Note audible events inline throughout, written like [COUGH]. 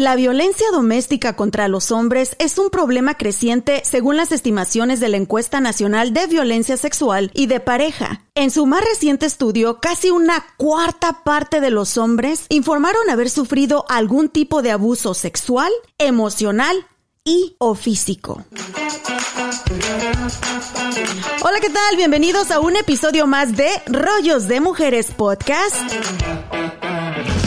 La violencia doméstica contra los hombres es un problema creciente según las estimaciones de la Encuesta Nacional de Violencia Sexual y de Pareja. En su más reciente estudio, casi una cuarta parte de los hombres informaron haber sufrido algún tipo de abuso sexual, emocional y o físico. Hola, ¿qué tal? Bienvenidos a un episodio más de Rollos de Mujeres Podcast.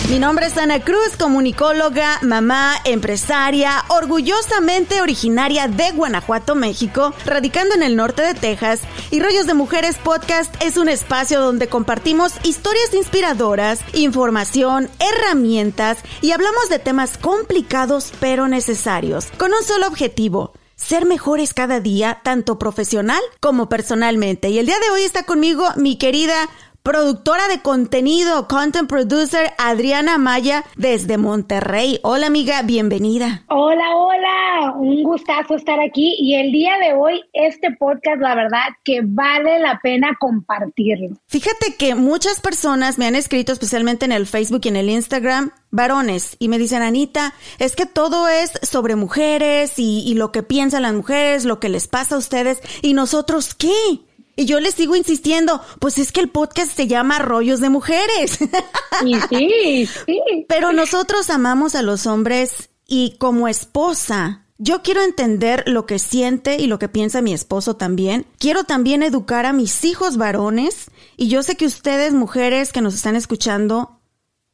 Mi nombre es Ana Cruz, comunicóloga, mamá, empresaria, orgullosamente originaria de Guanajuato, México, radicando en el norte de Texas. Y Rollos de Mujeres Podcast es un espacio donde compartimos historias inspiradoras, información, herramientas y hablamos de temas complicados pero necesarios, con un solo objetivo ser mejores cada día, tanto profesional como personalmente. Y el día de hoy está conmigo mi querida productora de contenido, content producer Adriana Maya desde Monterrey. Hola amiga, bienvenida. Hola, hola, un gustazo estar aquí y el día de hoy este podcast la verdad que vale la pena compartirlo. Fíjate que muchas personas me han escrito especialmente en el Facebook y en el Instagram varones y me dicen, Anita, es que todo es sobre mujeres y, y lo que piensan las mujeres, lo que les pasa a ustedes y nosotros qué. Y yo les sigo insistiendo, pues es que el podcast se llama Rollos de Mujeres. Y sí, sí. Pero nosotros amamos a los hombres y como esposa, yo quiero entender lo que siente y lo que piensa mi esposo también. Quiero también educar a mis hijos varones y yo sé que ustedes, mujeres que nos están escuchando,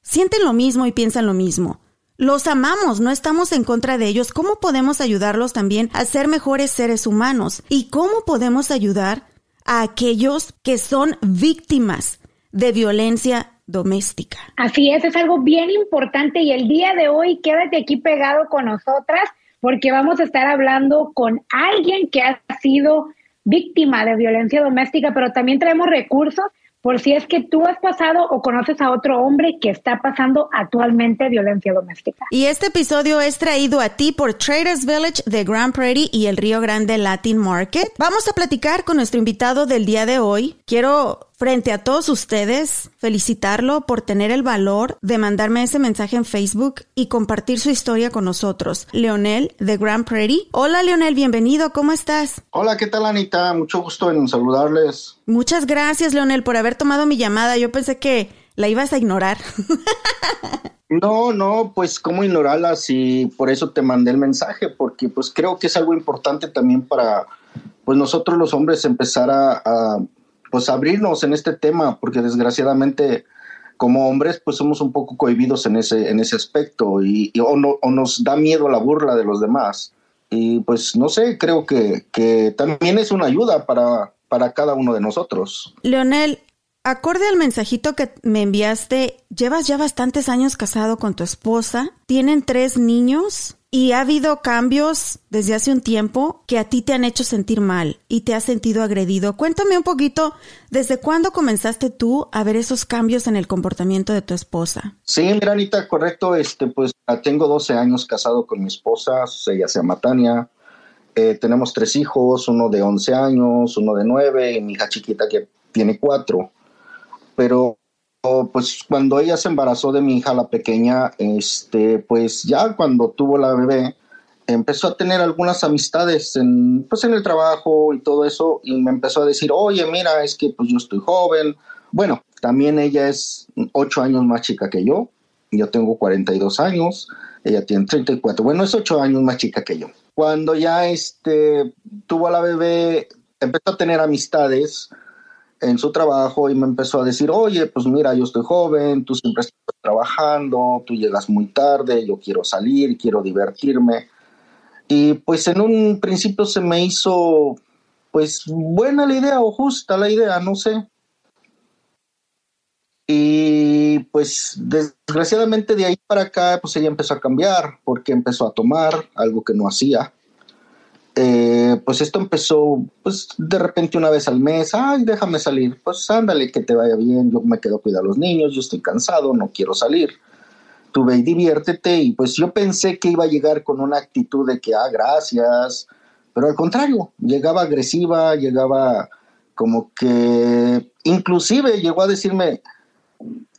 sienten lo mismo y piensan lo mismo. Los amamos, no estamos en contra de ellos. ¿Cómo podemos ayudarlos también a ser mejores seres humanos? ¿Y cómo podemos ayudar a aquellos que son víctimas de violencia doméstica. Así es, es algo bien importante y el día de hoy quédate aquí pegado con nosotras porque vamos a estar hablando con alguien que ha sido víctima de violencia doméstica, pero también traemos recursos por si es que tú has pasado o conoces a otro hombre que está pasando actualmente violencia doméstica. Y este episodio es traído a ti por Traders Village de Grand Prairie y el Río Grande Latin Market. Vamos a platicar con nuestro invitado del día de hoy. Quiero frente a todos ustedes, felicitarlo por tener el valor de mandarme ese mensaje en Facebook y compartir su historia con nosotros. Leonel de Grand Prairie. Hola Leonel, bienvenido, ¿cómo estás? Hola, ¿qué tal Anita? Mucho gusto en saludarles. Muchas gracias Leonel por haber tomado mi llamada. Yo pensé que la ibas a ignorar. [LAUGHS] No, no, pues cómo ignorarla si por eso te mandé el mensaje, porque pues creo que es algo importante también para pues nosotros los hombres empezar a, a pues abrirnos en este tema, porque desgraciadamente como hombres pues somos un poco cohibidos en ese, en ese aspecto y, o, no, o, nos da miedo la burla de los demás. Y pues no sé, creo que, que también es una ayuda para, para cada uno de nosotros. Leonel, acorde al mensajito que me enviaste, llevas ya bastantes años casado con tu esposa, tienen tres niños y ha habido cambios desde hace un tiempo que a ti te han hecho sentir mal y te has sentido agredido. Cuéntame un poquito, ¿desde cuándo comenzaste tú a ver esos cambios en el comportamiento de tu esposa? Sí, mira, Anita, correcto. Este, pues tengo 12 años casado con mi esposa, ella se llama Tania. Eh, tenemos tres hijos, uno de 11 años, uno de 9 y mi hija chiquita que tiene 4. Pero pues cuando ella se embarazó de mi hija, la pequeña, este, pues ya cuando tuvo la bebé, empezó a tener algunas amistades en, pues en el trabajo y todo eso, y me empezó a decir, oye, mira, es que pues yo estoy joven. Bueno, también ella es ocho años más chica que yo, yo tengo 42 años, ella tiene 34, bueno, es ocho años más chica que yo. Cuando ya este, tuvo a la bebé, empezó a tener amistades, en su trabajo y me empezó a decir, oye, pues mira, yo estoy joven, tú siempre estás trabajando, tú llegas muy tarde, yo quiero salir, quiero divertirme. Y pues en un principio se me hizo pues buena la idea o justa la idea, no sé. Y pues desgraciadamente de ahí para acá, pues ella empezó a cambiar porque empezó a tomar algo que no hacía. Eh, pues esto empezó, pues de repente una vez al mes, ay, déjame salir, pues ándale, que te vaya bien, yo me quedo a cuidar a los niños, yo estoy cansado, no quiero salir. Tú ve y diviértete y pues yo pensé que iba a llegar con una actitud de que, ah, gracias, pero al contrario, llegaba agresiva, llegaba como que, inclusive llegó a decirme,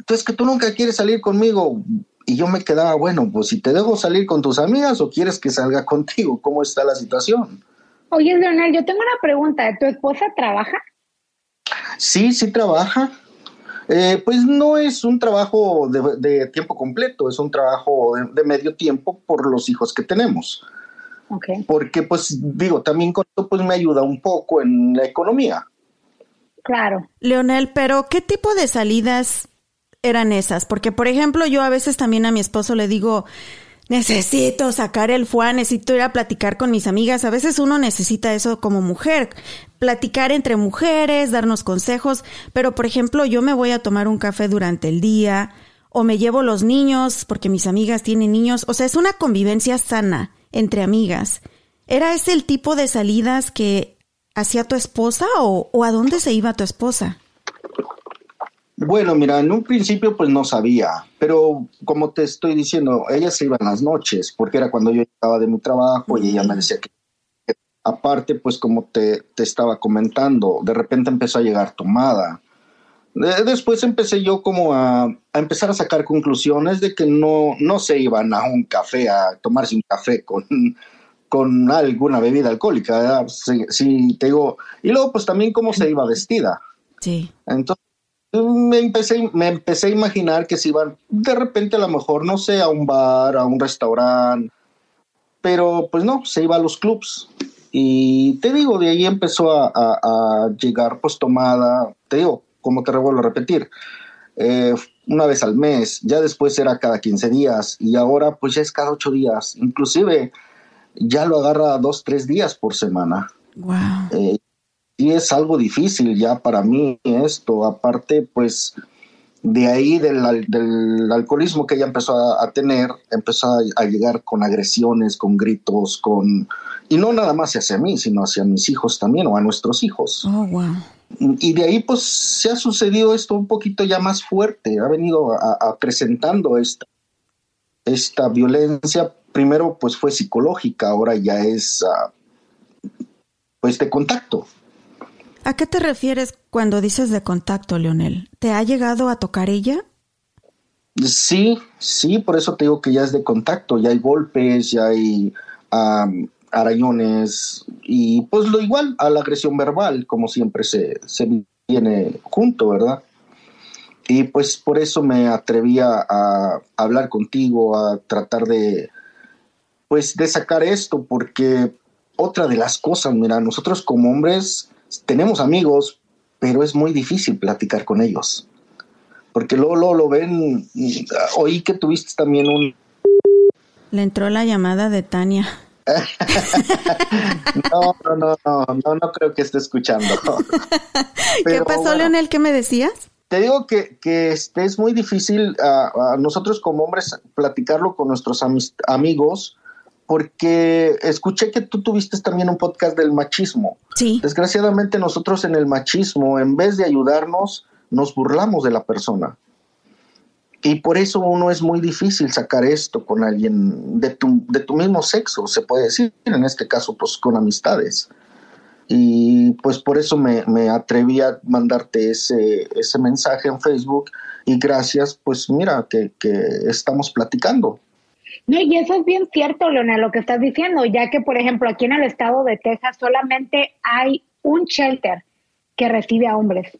es que tú nunca quieres salir conmigo. Y yo me quedaba, bueno, pues si te dejo salir con tus amigas o quieres que salga [LAUGHS] contigo, ¿cómo está la situación? Oye, Leonel, yo tengo una pregunta. ¿Tu esposa trabaja? Sí, sí trabaja. Eh, pues no es un trabajo de, tiempo completo, es un trabajo de, medio tiempo por los hijos que tenemos. Okay. Porque pues digo, también con esto pues me ayuda un poco en la economía. Claro. Leonel, pero ¿qué tipo de salidas eran esas? Porque, por ejemplo, yo a veces también a mi esposo le digo, necesito sacar el fuá, necesito ir a platicar con mis amigas. A veces uno necesita eso como mujer, platicar entre mujeres, darnos consejos. Pero, por ejemplo, yo me voy a tomar un café durante el día o me llevo los niños porque mis amigas tienen niños. O sea, es una convivencia sana entre amigas. ¿Era ese el tipo de salidas que hacía tu esposa o, o a dónde se iba tu esposa? Bueno, mira, en un principio pues no sabía, pero como te estoy diciendo, ella se iba en las noches, porque era cuando yo estaba de mi trabajo y ella me decía que, aparte, pues como te, te, estaba comentando, de repente empezó a llegar tomada. después empecé yo como a, a, empezar a sacar conclusiones de que no, no se iban a un café a tomarse un café con, con alguna bebida alcohólica. Sí, te digo, y luego pues también cómo se iba vestida. Sí. Entonces me empecé, me empecé a imaginar que se iban de repente a lo mejor, no sé, a un bar, a un restaurante, pero pues no, se iba a los clubs. Y te digo, de ahí empezó a, llegar pues tomada, te digo, como te revuelvo a repetir, eh, una vez al mes, ya después era cada 15 días y ahora pues ya es cada 8 días, inclusive ya lo agarra dos, tres días por semana. Wow y es algo difícil ya para mí esto. Aparte, pues de ahí del, alcoholismo que ella empezó a, tener, empezó a, llegar con agresiones, con gritos, con... Y no nada más hacia mí, sino hacia mis hijos también o a nuestros hijos. Oh, wow. Y de ahí pues se ha sucedido esto un poquito ya más fuerte, ha venido acrecentando esta, esta violencia. Primero pues fue psicológica, ahora ya es ah, pues de contacto. ¿A qué te refieres cuando dices de contacto, Leonel? ¿Te ha llegado a tocar ella? Sí, sí, por eso te digo que ya es de contacto, ya hay golpes, ya hay arañones y pues lo igual a la agresión verbal, como siempre se, se viene junto, ¿verdad? Y pues por eso me atrevía a hablar contigo, a tratar de, pues de sacar esto, porque otra de las cosas, mira, nosotros como hombres tenemos amigos, pero es muy difícil platicar con ellos. Porque luego, lo ven, oí que tuviste también un... Le entró la llamada de Tania. [LAUGHS] no, no, no, no, no, no creo que esté escuchando. [LAUGHS] ¿Qué pasó, Leonel? ¿Qué me decías? Te digo que, que este es muy difícil a, nosotros como hombres platicarlo con nuestros amigos porque escuché que tú tuviste también un podcast del machismo. Sí. Desgraciadamente nosotros en el machismo, en vez de ayudarnos, nos burlamos de la persona. Y por eso uno es muy difícil sacar esto con alguien de tu, de tu mismo sexo, se puede decir, en este caso, pues con amistades. Y pues por eso me, me atreví a mandarte ese, ese mensaje en Facebook y gracias, pues mira, que, que estamos platicando. No, y eso es bien cierto, Leonel, lo que estás diciendo, ya que, por ejemplo, aquí en el estado de Texas solamente hay un shelter que recibe a hombres.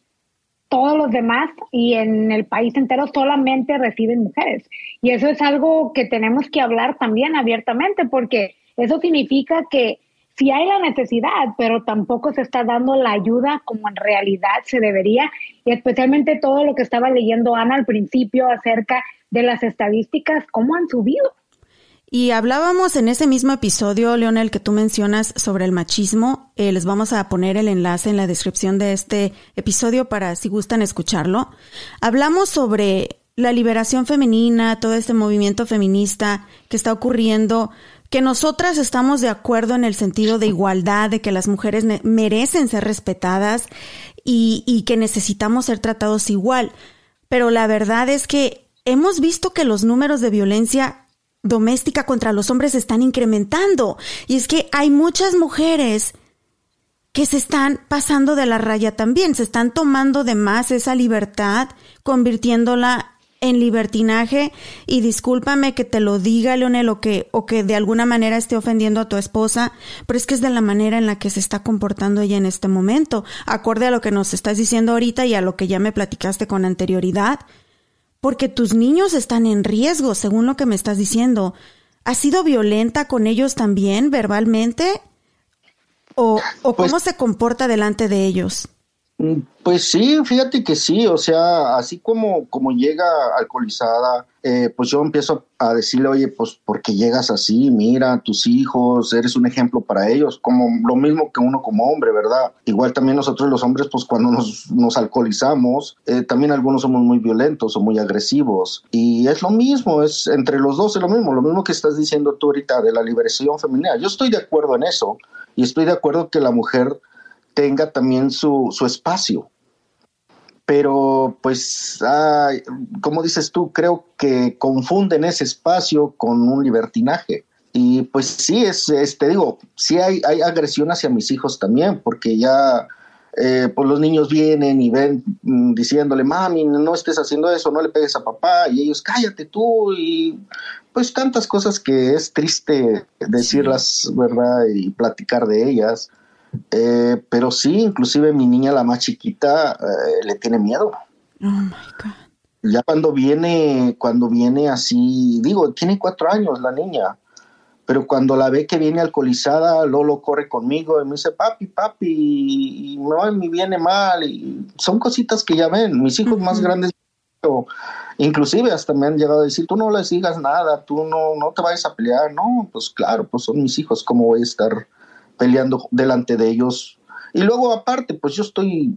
Todos los demás y en el país entero solamente reciben mujeres. Y eso es algo que tenemos que hablar también abiertamente, porque eso significa que sí hay la necesidad, pero tampoco se está dando la ayuda como en realidad se debería, y especialmente todo lo que estaba leyendo Ana al principio acerca de las estadísticas, cómo han subido. Y hablábamos en ese mismo episodio, Leonel, que tú mencionas sobre el machismo. Eh, les vamos a poner el enlace en la descripción de este episodio para si gustan escucharlo. Hablamos sobre la liberación femenina, todo este movimiento feminista que está ocurriendo, que nosotras estamos de acuerdo en el sentido de igualdad, de que las mujeres merecen ser respetadas y, y que necesitamos ser tratados igual. Pero la verdad es que hemos visto que los números de violencia doméstica contra los hombres están incrementando. Y es que hay muchas mujeres que se están pasando de la raya también, se están tomando de más esa libertad, convirtiéndola en libertinaje y discúlpame que te lo diga, Leonel, o que, o que de alguna manera esté ofendiendo a tu esposa, pero es que es de la manera en la que se está comportando ella en este momento, acorde a lo que nos estás diciendo ahorita y a lo que ya me platicaste con anterioridad porque tus niños están en riesgo, según lo que me estás diciendo. ¿Has sido violenta con ellos también verbalmente? ¿O, o cómo pues se comporta delante de ellos? Mm, pues sí, fíjate que sí, o sea, así como, como llega alcoholizada, eh, pues yo empiezo a decirle, oye, pues porque llegas así, mira, tus hijos, eres un ejemplo para ellos, como lo mismo que uno como hombre, ¿verdad? Igual también nosotros los hombres, pues cuando nos, nos alcoholizamos, eh, también algunos somos muy violentos o muy agresivos, y es lo mismo, es entre los dos es lo mismo, lo mismo que estás diciendo tú ahorita de la liberación femenina, yo estoy de acuerdo en eso, y estoy de acuerdo que la mujer tenga también su, su espacio. Pero pues, como dices tú, creo que confunden ese espacio con un libertinaje. Y pues sí, es, te digo, sí hay, hay agresión hacia mis hijos también, porque ya eh, pues los niños vienen y ven mm, diciéndole, mami, no estés haciendo eso, no le pegues a papá, y ellos, cállate tú, y pues tantas cosas que es triste decirlas, ¿verdad? Y platicar de ellas. Eh, pero sí, inclusive mi niña, la más chiquita, eh, le tiene miedo. Oh my God. Ya cuando viene, cuando viene así, digo, tiene cuatro años la niña, pero cuando la ve que viene alcoholizada, Lolo corre conmigo y me dice, papi, papi, y no, me viene mal. Y son cositas que ya ven, mis hijos más grandes, inclusive hasta me han llegado a decir, tú no les digas nada, tú no, no te vayas a pelear. No, pues claro, pues son mis hijos, ¿cómo voy a estar? Peleando delante de ellos. Y luego aparte, pues yo estoy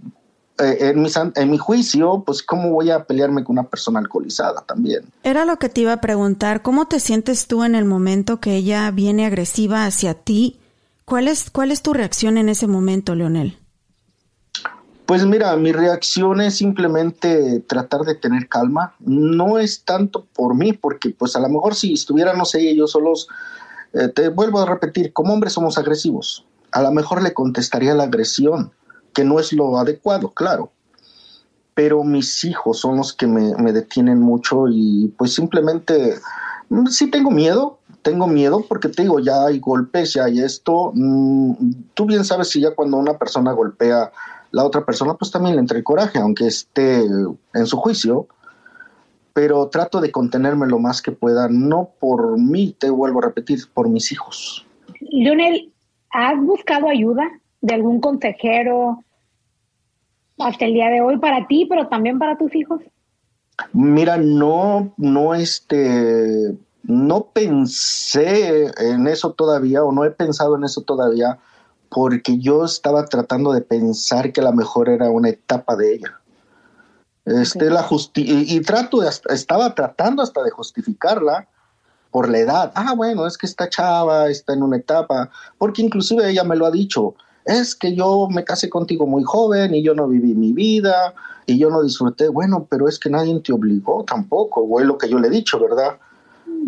eh, en, mi, en mi juicio, pues cómo voy a pelearme con una persona alcoholizada también. Era lo que te iba a preguntar, ¿cómo te sientes tú en el momento que ella viene agresiva hacia ti? ¿Cuál es, cuál es tu reacción en ese momento, Leonel? Pues mira, mi reacción es simplemente tratar de tener calma. No es tanto por mí, porque pues a lo mejor si estuviéramos ella y yo solos, eh, te vuelvo a repetir, como hombres somos agresivos. A lo mejor le contestaría la agresión, que no es lo adecuado, claro. Pero mis hijos son los que me, detienen mucho y pues simplemente mm, sí tengo miedo, tengo miedo porque te digo, ya hay golpes, ya hay esto. Mm, tú bien sabes si ya cuando una persona golpea la otra persona, pues también le entra el coraje, aunque esté en su juicio pero trato de contenerme lo más que pueda, no por mí, te vuelvo a repetir, por mis hijos. Lionel, ¿has buscado ayuda de algún consejero hasta el día de hoy para ti, pero también para tus hijos? Mira, no, no, este, no pensé en eso todavía o no he pensado en eso todavía porque yo estaba tratando de pensar que la mejor era una etapa de ella. Este, la y, trato de estaba tratando hasta de justificarla por la edad. Ah, bueno, es que esta chava está en una etapa, porque inclusive ella me lo ha dicho, es que yo me casé contigo muy joven y yo no viví mi vida y yo no disfruté. Bueno, pero es que nadie te obligó tampoco, o es lo que yo le he dicho, ¿verdad?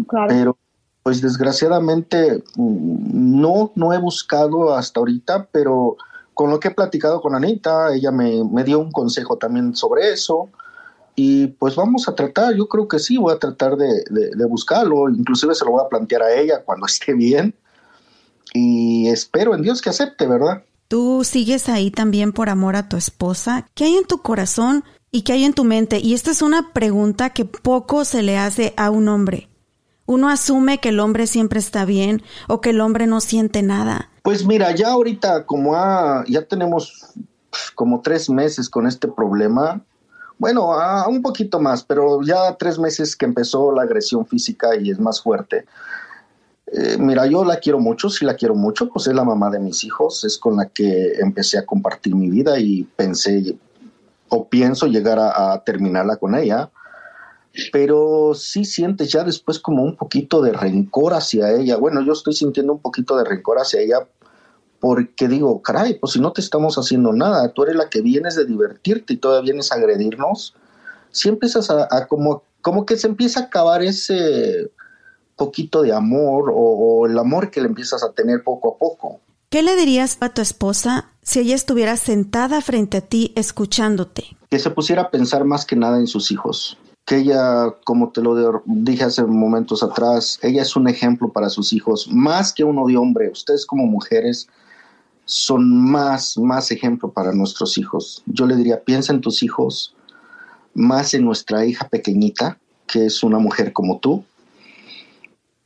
Claro. Pero pues desgraciadamente mm, no, no he buscado hasta ahorita, pero con lo que he platicado con Anita, ella me, dio un consejo también sobre eso. Y pues vamos a tratar, yo creo que sí, voy a tratar de, buscarlo, inclusive se lo voy a plantear a ella cuando [LAUGHS] esté bien. Y espero en Dios que acepte, ¿verdad? Tú sigues ahí también por amor a tu esposa. ¿Qué hay en tu corazón y qué hay en tu mente? Y esta es una pregunta que poco se le hace a un hombre. Uno asume que el hombre siempre está bien o que el hombre no siente nada. Pues mira, ya ahorita como ya tenemos como tres meses con este problema, bueno, un poquito más, pero ya tres meses que empezó la agresión física y es más fuerte. Eh, mira, yo la quiero mucho, sí la quiero mucho, pues es la mamá de mis hijos, es con la que empecé a compartir mi vida y pensé o pienso llegar a, terminarla con ella, pero sí sientes ya después como un poquito de rencor hacia ella. Bueno, yo estoy sintiendo un poquito de rencor hacia ella porque digo, caray, pues si no te estamos haciendo nada, tú eres la que vienes de divertirte y todavía vienes a agredirnos, si empiezas a, como, como que se empieza a acabar ese poquito de amor o, el amor que le empiezas a tener poco a poco. ¿Qué le dirías a tu esposa si ella estuviera sentada frente a ti escuchándote? Que se pusiera a pensar más que nada en sus hijos. Que ella, como te lo dije hace momentos atrás, ella es un ejemplo para sus hijos, más que uno de hombre. Ustedes como mujeres son más, más ejemplo para nuestros hijos. Yo le diría, piensa en tus hijos, más en nuestra hija pequeñita, que es una mujer como tú,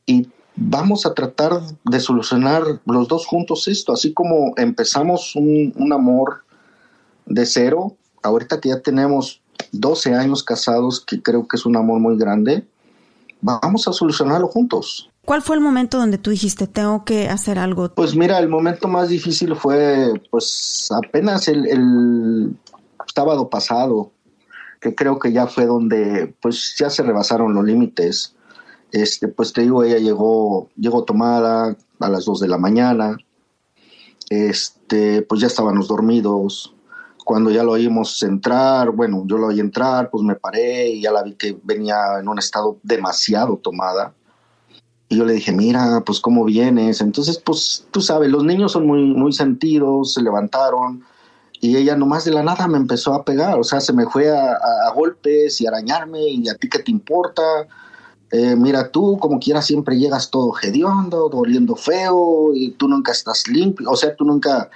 y vamos a tratar de solucionar los dos juntos esto, así como empezamos un, amor de cero, ahorita que ya tenemos 12 años casados, que creo que es un amor muy grande, vamos a solucionarlo juntos. ¿Cuál fue el momento donde tú dijiste, tengo que hacer algo? Pues mira, el momento más difícil fue pues apenas el, el sábado pasado, que creo que ya fue donde pues ya se rebasaron los límites. Este, pues te digo, ella llegó, llegó tomada a las 2 de la mañana. Este, pues ya estábamos dormidos. Cuando ya lo oímos entrar, bueno, yo lo oí entrar, pues me paré y ya la vi que venía en un estado demasiado tomada. Y yo le dije, mira, pues cómo vienes. Entonces, pues tú sabes, los niños son muy, muy sentidos, se levantaron y ella nomás de la nada me empezó a pegar. O sea, se me fue a, a golpes y a arañarme y a ti qué te importa eh, mira, tú como quieras siempre llegas todo hediondo, doliendo feo, y tú nunca estás limpio, o sea, tú nunca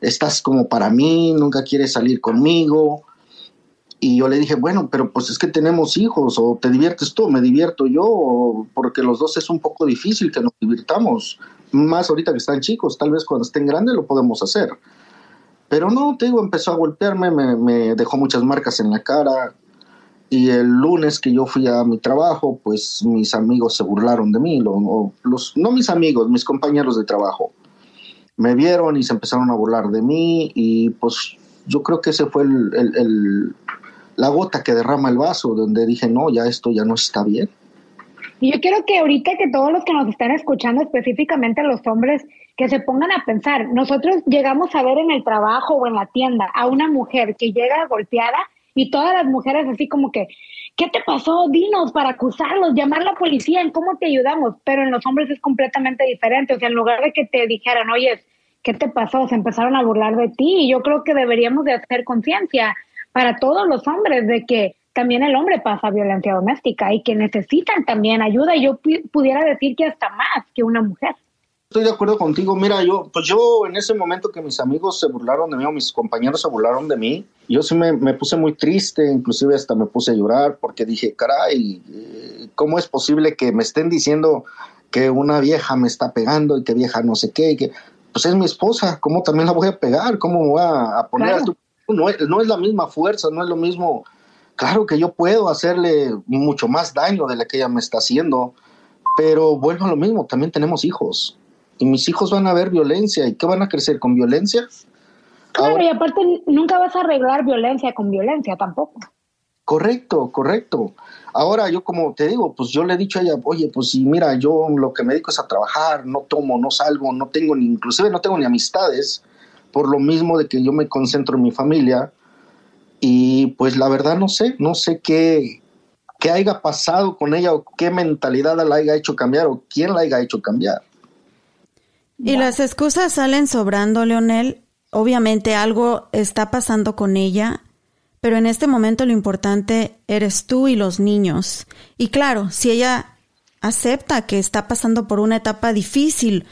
estás como para mí, nunca quieres salir conmigo. Y yo le dije, bueno, pero pues es que tenemos hijos, o te diviertes tú, me divierto yo, porque los dos es un poco difícil que nos divirtamos, más ahorita que están chicos, tal vez cuando estén grandes lo podemos hacer. Pero no, te digo, empezó a golpearme, me, dejó muchas marcas en la cara, y el lunes que yo fui a mi trabajo, pues mis amigos se burlaron de mí, los, no mis amigos, mis compañeros de trabajo. Me vieron y se empezaron a burlar de mí y pues yo creo que ese fue el, la gota que derrama el vaso, donde dije, no, ya esto ya no está bien. Y yo quiero que ahorita que todos los que nos están escuchando, específicamente los hombres, que se pongan a pensar, nosotros llegamos a ver en el trabajo o en la tienda a una mujer que llega golpeada y todas las mujeres así como que, ¿qué te pasó? Dinos para acusarlos, llamar a la policía, ¿en cómo te ayudamos? Pero en los hombres es completamente diferente. O sea, en lugar de que te dijeran, oye, ¿qué te pasó? Se empezaron a burlar de ti. Y yo creo que deberíamos de hacer conciencia para todos los hombres de que también el hombre pasa violencia doméstica y que necesitan también ayuda. Y yo pudiera decir que hasta más que una mujer estoy de acuerdo contigo. Mira, yo, pues yo en ese momento que mis amigos se burlaron de mí o mis compañeros se burlaron de mí, yo sí me, me puse muy triste, inclusive hasta me puse a llorar porque dije, caray, eh, ¿cómo es posible que me estén diciendo que una vieja me está pegando y que vieja no sé qué? Y que, pues es mi esposa, ¿cómo también la voy a pegar? ¿Cómo voy a, poner a tu... No es, no es la misma fuerza, no es lo mismo. Claro que yo puedo hacerle mucho más daño de la que ella me está haciendo, pero vuelvo a lo mismo, también tenemos hijos y mis hijos van a ver violencia. ¿Y qué van a crecer con violencia? Claro, y aparte nunca vas a arreglar violencia con violencia tampoco. Correcto, correcto. Ahora yo como te digo, pues yo le he dicho a ella, oye, pues si mira, yo lo que me dedico es a trabajar, no tomo, no salgo, no tengo ni, inclusive no tengo ni amistades, por lo mismo de que yo me concentro en mi familia. Y pues la verdad no sé, no sé qué, qué haya pasado con ella o qué mentalidad la haya hecho cambiar o quién la haya hecho cambiar. Y las excusas salen sobrando, Leonel. Obviamente algo está pasando con ella, pero en este momento lo importante eres tú y los niños. Y claro, si ella acepta que está pasando por una etapa difícil,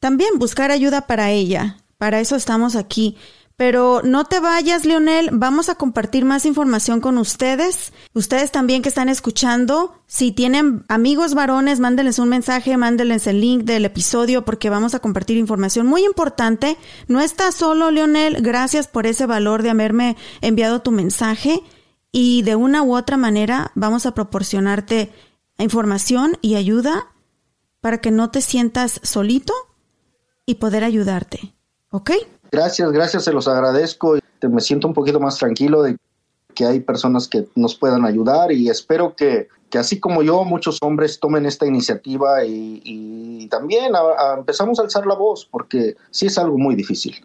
también buscar ayuda para ella. Para eso estamos aquí. Pero no te vayas, Leonel. Vamos a compartir más información con ustedes. Ustedes también que están escuchando, si tienen amigos varones, mándenles un mensaje, mándenles el link del episodio porque vamos a compartir información muy importante. No estás solo, Leonel. Gracias por ese valor de haberme enviado tu mensaje. Y de una u otra manera vamos a proporcionarte información y ayuda para que no te sientas solito y poder ayudarte. ¿Ok? Gracias, gracias, se los agradezco. Me siento un poquito más tranquilo de que hay personas que nos puedan ayudar y espero que, que así como yo, muchos hombres tomen esta iniciativa y, también empezamos a alzar la voz porque sí es algo muy difícil.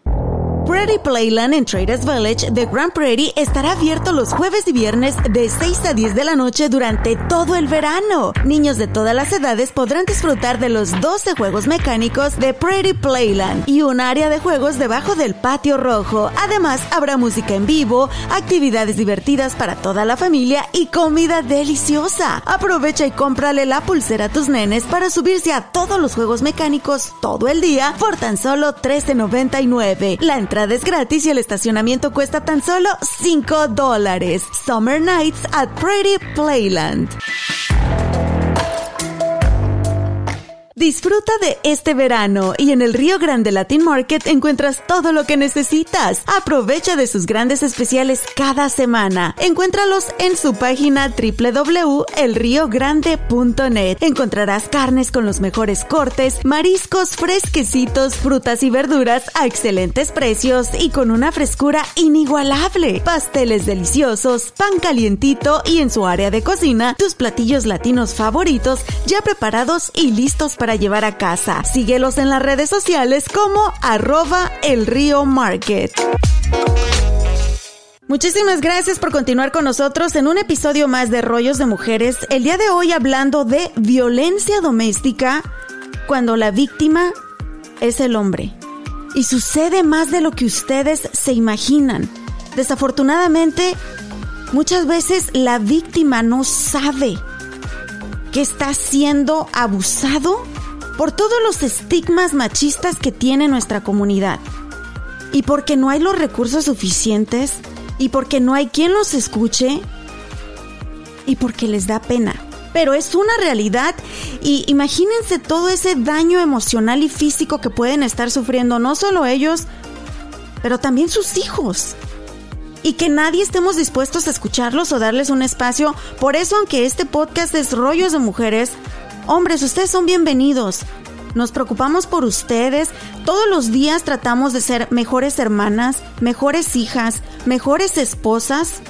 Prairie Playland en Traders Village de Grand Prairie estará abierto los jueves y viernes de 6 a 10 de la noche durante todo el verano. Niños de todas las edades podrán disfrutar de los 12 juegos mecánicos de Prairie Playland y un área de juegos debajo del patio rojo. Además, habrá música en vivo, actividades divertidas para toda la familia y comida deliciosa. Aprovecha y cómprale la pulsera a tus nenes para subirse a todos los juegos mecánicos todo el día por tan solo $13.99. La entrada es gratis y el estacionamiento cuesta tan solo 5 dólares. Summer Nights at Pretty Playland. Disfruta de este verano y en el Río Grande Latin Market encuentras todo lo que necesitas. Aprovecha de sus grandes especiales cada semana. Encuéntralos en su página www.elriogrande.net. Encontrarás carnes con los mejores cortes, mariscos fresquecitos, frutas y verduras a excelentes precios y con una frescura inigualable. Pasteles deliciosos, pan calientito y en su área de cocina, tus platillos latinos favoritos ya preparados y listos para llevar a casa. Síguelos en las redes sociales como arroba. Muchísimas gracias por continuar con nosotros en un episodio más de Rollos de Mujeres. El día de hoy hablando de violencia doméstica cuando la víctima es el hombre. Y sucede más de lo que ustedes se imaginan. Desafortunadamente, muchas veces la víctima no sabe que está siendo abusado por todos los estigmas machistas que tiene nuestra comunidad. Y porque no hay los recursos suficientes, y porque no hay quien los escuche, y porque les da pena. Pero es una realidad y imagínense todo ese daño emocional y físico que pueden estar sufriendo no solo ellos, pero también sus hijos. Y que nadie estemos dispuestos a escucharlos o darles un espacio. Por eso, aunque este podcast es Rollos de Mujeres, Hombres, ustedes son bienvenidos. Nos preocupamos por ustedes. Todos los días tratamos de ser mejores hermanas, mejores hijas, mejores esposas,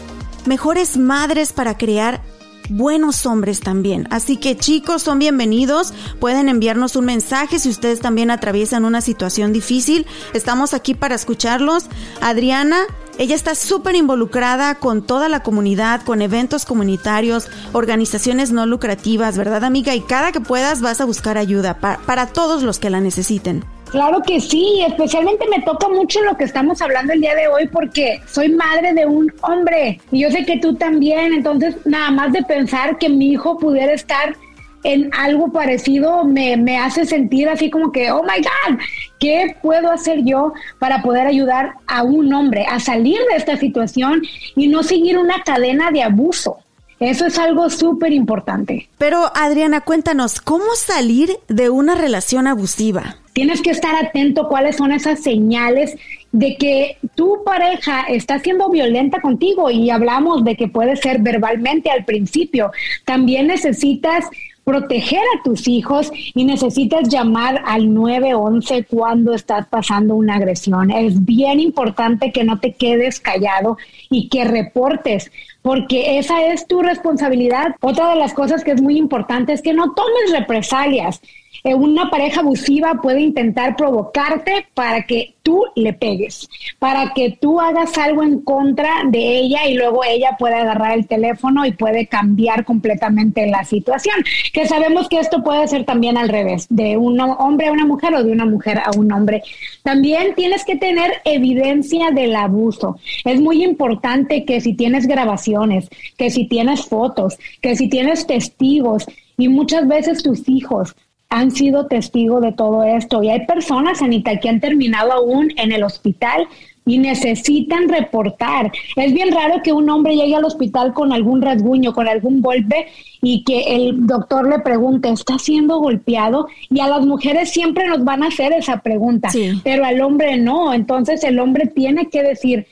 mejores madres para crear buenos hombres también. Así que chicos, son bienvenidos. Pueden enviarnos un mensaje si ustedes también atraviesan una situación difícil. Estamos aquí para escucharlos. Adriana, ella está súper involucrada con toda la comunidad, con eventos comunitarios, organizaciones no lucrativas, ¿verdad amiga? Y cada que puedas vas a buscar ayuda para, todos los que la necesiten. Claro que sí, especialmente me toca mucho lo que estamos hablando el día de hoy porque soy madre de un hombre y yo sé que tú también, entonces nada más de pensar que mi hijo pudiera estar en algo parecido me, me, hace sentir así como que, oh my God, ¿qué puedo hacer yo para poder ayudar a un hombre a salir de esta situación y no seguir una cadena de abuso? Eso es algo súper importante. Pero Adriana, cuéntanos, ¿cómo salir de una relación abusiva? Tienes que estar atento cuáles son esas señales de que tu pareja está siendo violenta contigo y hablamos de que puede ser verbalmente al principio. También necesitas proteger a tus hijos y necesitas llamar al 911 cuando estás pasando una agresión. Es bien importante que no te quedes callado y que reportes, porque esa es tu responsabilidad. Otra de las cosas que es muy importante es que no tomes represalias. Eh, una pareja abusiva puede intentar provocarte para que tú le pegues, para que tú hagas algo en contra de ella y luego ella puede agarrar el teléfono y puede cambiar completamente la situación. Que sabemos que esto puede ser también al revés, de un hombre a una mujer o de una mujer a un hombre. También tienes que tener evidencia del abuso. Es muy importante que si tienes grabaciones, que si tienes fotos, que si tienes testigos y muchas veces tus hijos han sido testigos de todo esto y hay personas, Anita, que han terminado aún en el hospital y necesitan reportar. Es bien raro que un hombre llegue al hospital con algún rasguño, con algún golpe y que el doctor le pregunte, ¿está siendo golpeado? Y a las mujeres siempre nos van a hacer esa pregunta, pero al hombre no. Entonces el hombre tiene que decir,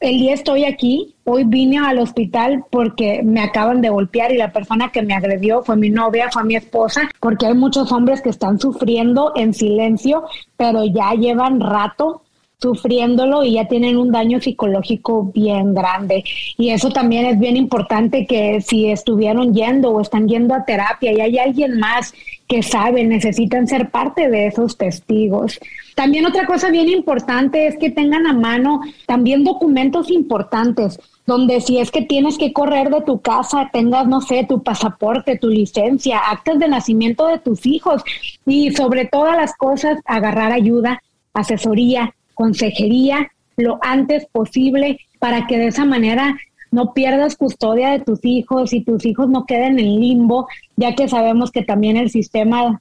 el día estoy aquí, hoy vine al hospital porque me acaban de golpear y la persona que me agredió fue mi novia, fue mi esposa, porque hay muchos hombres que están sufriendo en silencio, pero ya llevan rato sufriéndolo y ya tienen un daño psicológico bien grande. Y eso también es bien importante que si estuvieron yendo o están yendo a terapia y hay alguien más que sabe, necesitan ser parte de esos testigos. También otra cosa bien importante es que tengan a mano también documentos importantes donde si es que tienes que correr de tu casa, tengas, no sé, tu pasaporte, tu licencia, actas de nacimiento de tus hijos y sobre todas las cosas, agarrar ayuda, asesoría, consejería lo antes posible para que de esa manera no pierdas custodia de tus hijos y tus hijos no queden en limbo, ya que sabemos que también el sistema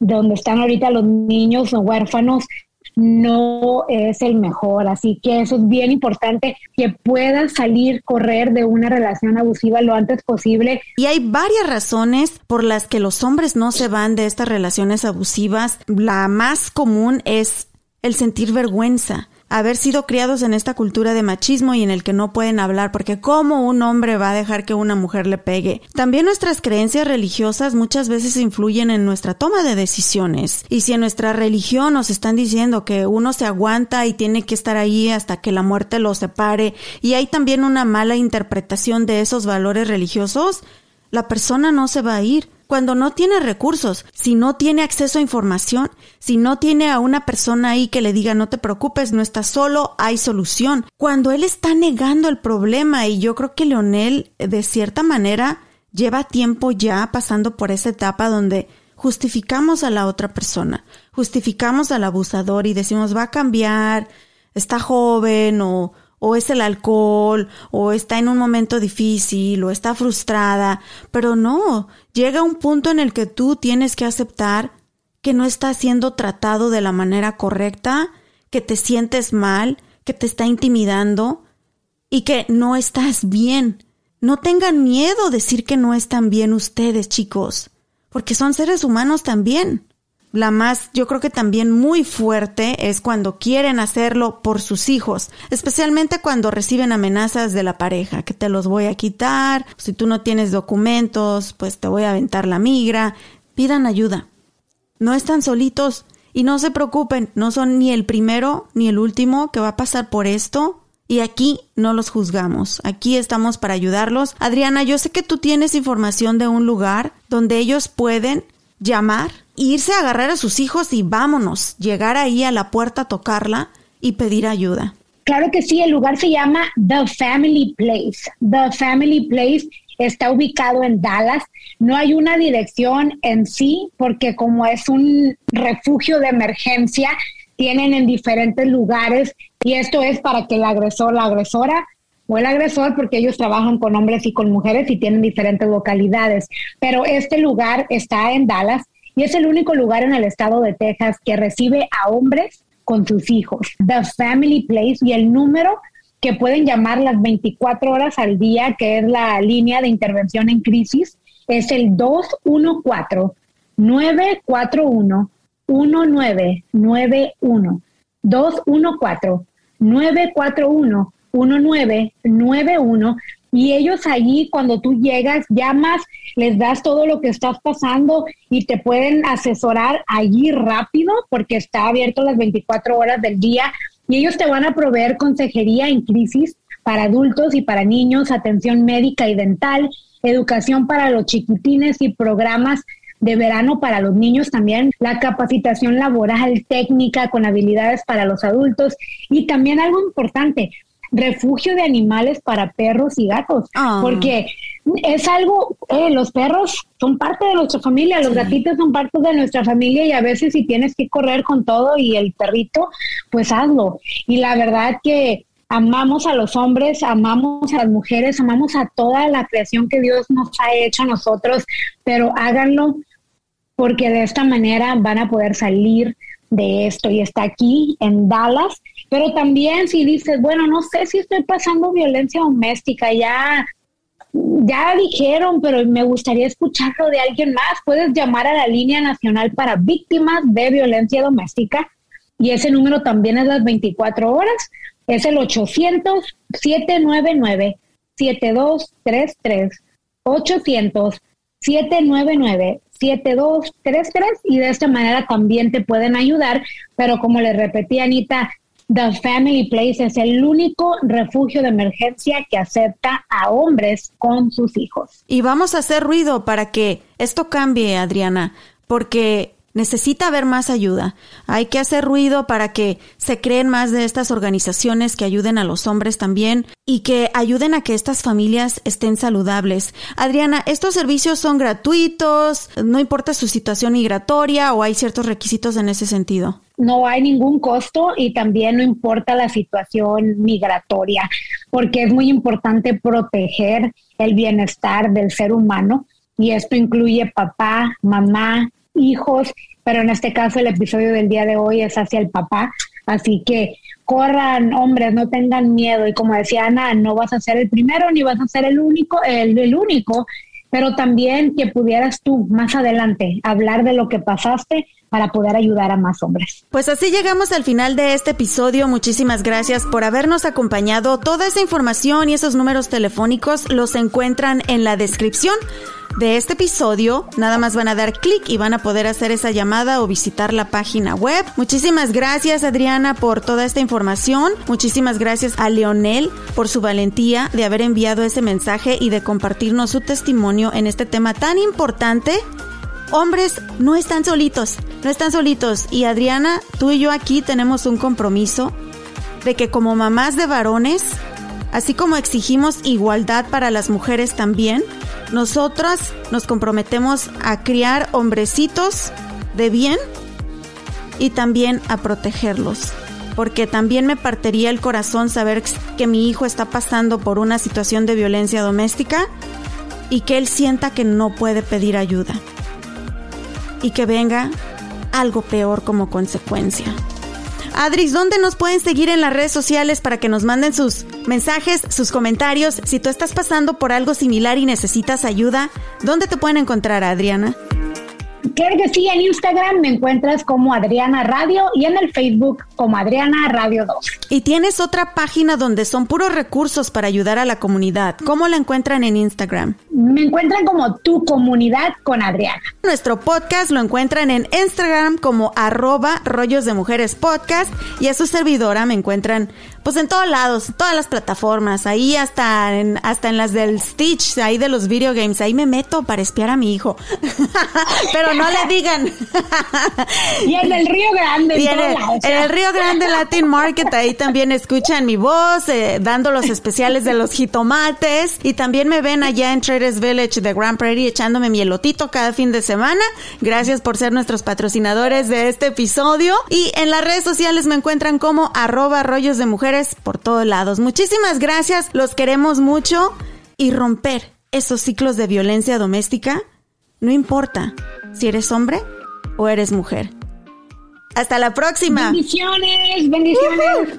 donde están ahorita los niños o huérfanos no es el mejor. Así que eso es bien importante, que puedas salir, correr de una relación abusiva lo antes posible. Y hay varias razones por las que los hombres no se van de estas relaciones abusivas. La más común es el sentir vergüenza, haber sido criados en esta cultura de machismo y en el que no pueden hablar, porque ¿cómo un hombre va a dejar que una mujer le pegue? También nuestras creencias religiosas muchas veces influyen en nuestra toma de decisiones. Y si en nuestra religión nos están diciendo que uno se aguanta y tiene que estar ahí hasta que la muerte lo separe, y hay también una mala interpretación de esos valores religiosos, la persona no se va a ir cuando no tiene recursos, si no tiene acceso a información, si no tiene a una persona ahí que le diga no te preocupes, no estás solo, hay solución. Cuando él está negando el problema y yo creo que Leonel de cierta manera lleva tiempo ya pasando por esa etapa donde justificamos a la otra persona, justificamos al abusador y decimos va a cambiar, está joven o o es el alcohol, o está en un momento difícil, o está frustrada, pero no, llega un punto en el que tú tienes que aceptar que no está siendo tratado de la manera correcta, que te sientes mal, que te está intimidando y que no estás bien. No tengan miedo decir que no están bien ustedes, chicos, porque son seres humanos también. La más, yo creo que también muy fuerte es cuando quieren hacerlo por sus hijos, especialmente cuando reciben amenazas de la pareja, que te los voy a quitar, si tú no tienes documentos, pues te voy a aventar la migra. Pidan ayuda. No están solitos y no se preocupen, no son ni el primero ni el último que va a pasar por esto. Y aquí no los juzgamos, aquí estamos para ayudarlos. Adriana, yo sé que tú tienes información de un lugar donde ellos pueden llamar irse a agarrar a sus hijos y vámonos, llegar ahí a la puerta, tocarla y pedir ayuda. Claro que sí, el lugar se llama The Family Place. The Family Place está ubicado en Dallas. No hay una dirección en sí porque como es un refugio de emergencia, tienen en diferentes lugares y esto es para que el agresor, la agresora o el agresor, porque ellos trabajan con hombres y con mujeres y tienen diferentes localidades. Pero este lugar está en Dallas y es el único lugar en el estado de Texas que recibe a hombres con sus hijos. The Family Place y el número que pueden llamar las 24 horas al día, que es la línea de intervención en crisis, es el 214 941 1991 214 941 1991 y ellos allí cuando tú llegas, llamas, les das todo lo que estás pasando y te pueden asesorar allí rápido porque está abierto las 24 horas del día y ellos te van a proveer consejería en crisis para adultos y para niños, atención médica y dental, educación para los chiquitines y programas de verano para los niños también, la capacitación laboral, técnica con habilidades para los adultos y también algo importante, refugio de animales para perros y gatos, ah. porque es algo, eh, los perros son parte de nuestra familia, los gatitos son parte de nuestra familia y a veces si tienes que correr con todo y el perrito, pues hazlo. Y la verdad que amamos a los hombres, amamos a las mujeres, amamos a toda la creación que Dios nos ha hecho a nosotros, pero háganlo porque de esta manera van a poder salir de esto y está aquí en Dallas. Pero también si dices, bueno, no sé si estoy pasando violencia doméstica, ya, ya dijeron, pero me gustaría escucharlo de alguien más, puedes llamar a la línea nacional para víctimas de violencia doméstica y ese número también es las 24 horas, es el 800-799-7233, 800-799. 7233 y de esta manera también te pueden ayudar, pero como le repetí Anita, The Family Place es el único refugio de emergencia que acepta a hombres con sus hijos. Y vamos a hacer ruido para que esto cambie, Adriana, porque necesita haber más ayuda. Hay que hacer ruido para que se creen más de estas organizaciones que ayuden a los hombres también y que ayuden a que estas familias estén saludables. Adriana, ¿estos servicios son gratuitos? ¿No importa su situación migratoria o hay ciertos requisitos en ese sentido? No hay ningún costo y también no importa la situación migratoria, porque es muy importante proteger el bienestar del ser humano y esto incluye papá, mamá, hijos, pero en este caso el episodio del día de hoy es hacia el papá, así que corran hombres, no tengan miedo y como decía Ana, no vas a ser el primero ni vas a ser el único, el, el único, pero también que pudieras tú más adelante hablar de lo que pasaste para poder ayudar a más hombres. Pues así llegamos al final de este episodio. Muchísimas gracias por habernos acompañado. Toda esa información y esos números telefónicos los encuentran en la descripción de este episodio. Nada más van a dar clic y van a poder hacer esa llamada o visitar la página web. Muchísimas gracias Adriana por toda esta información. Muchísimas gracias a Leonel por su valentía de haber enviado ese mensaje y de compartirnos su testimonio en este tema tan importante hombres no están solitos, no están solitos. Y Adriana, tú y yo aquí tenemos un compromiso de que como mamás de varones, así como exigimos igualdad para las mujeres también, nosotras nos comprometemos a criar hombrecitos de bien y también a protegerlos. Porque también me partiría el corazón saber que mi hijo está pasando por una situación de violencia doméstica y que él sienta que no puede pedir ayuda. Y que venga algo peor como consecuencia. Adris, ¿dónde nos pueden seguir en las redes sociales para que nos manden sus mensajes, sus comentarios? Si tú estás pasando por algo similar y necesitas ayuda, ¿dónde te pueden encontrar, Adriana? Claro que sí, en Instagram me encuentras como Adriana Radio y en el Facebook como Adriana Radio 2. Y tienes otra página donde son puros recursos para ayudar a la comunidad. ¿Cómo la encuentran en Instagram? Me encuentran como Tu Comunidad con Adriana. Nuestro podcast lo encuentran en Instagram como arroba rollos de mujeres podcast y a su servidora me encuentran pues en todos lados, todas las plataformas, ahí hasta en, hasta en las del Stitch, ahí de los video games, ahí me meto para espiar a mi hijo. [LAUGHS] Pero no le digan. y en el Río Grande. Y en, el, Río Grande Latin Market, ahí también escuchan mi voz, eh, dando los especiales de los jitomates. Y también me ven allá en Traders Village de Grand Prairie echándome mi elotito cada fin de semana. Gracias por ser nuestros patrocinadores de este episodio. Y en las redes sociales me encuentran como arroba rollos de mujeres por todos lados. Muchísimas gracias, los queremos mucho y romper esos ciclos de violencia doméstica, no importa si eres hombre o eres mujer. Hasta la próxima. Bendiciones, bendiciones.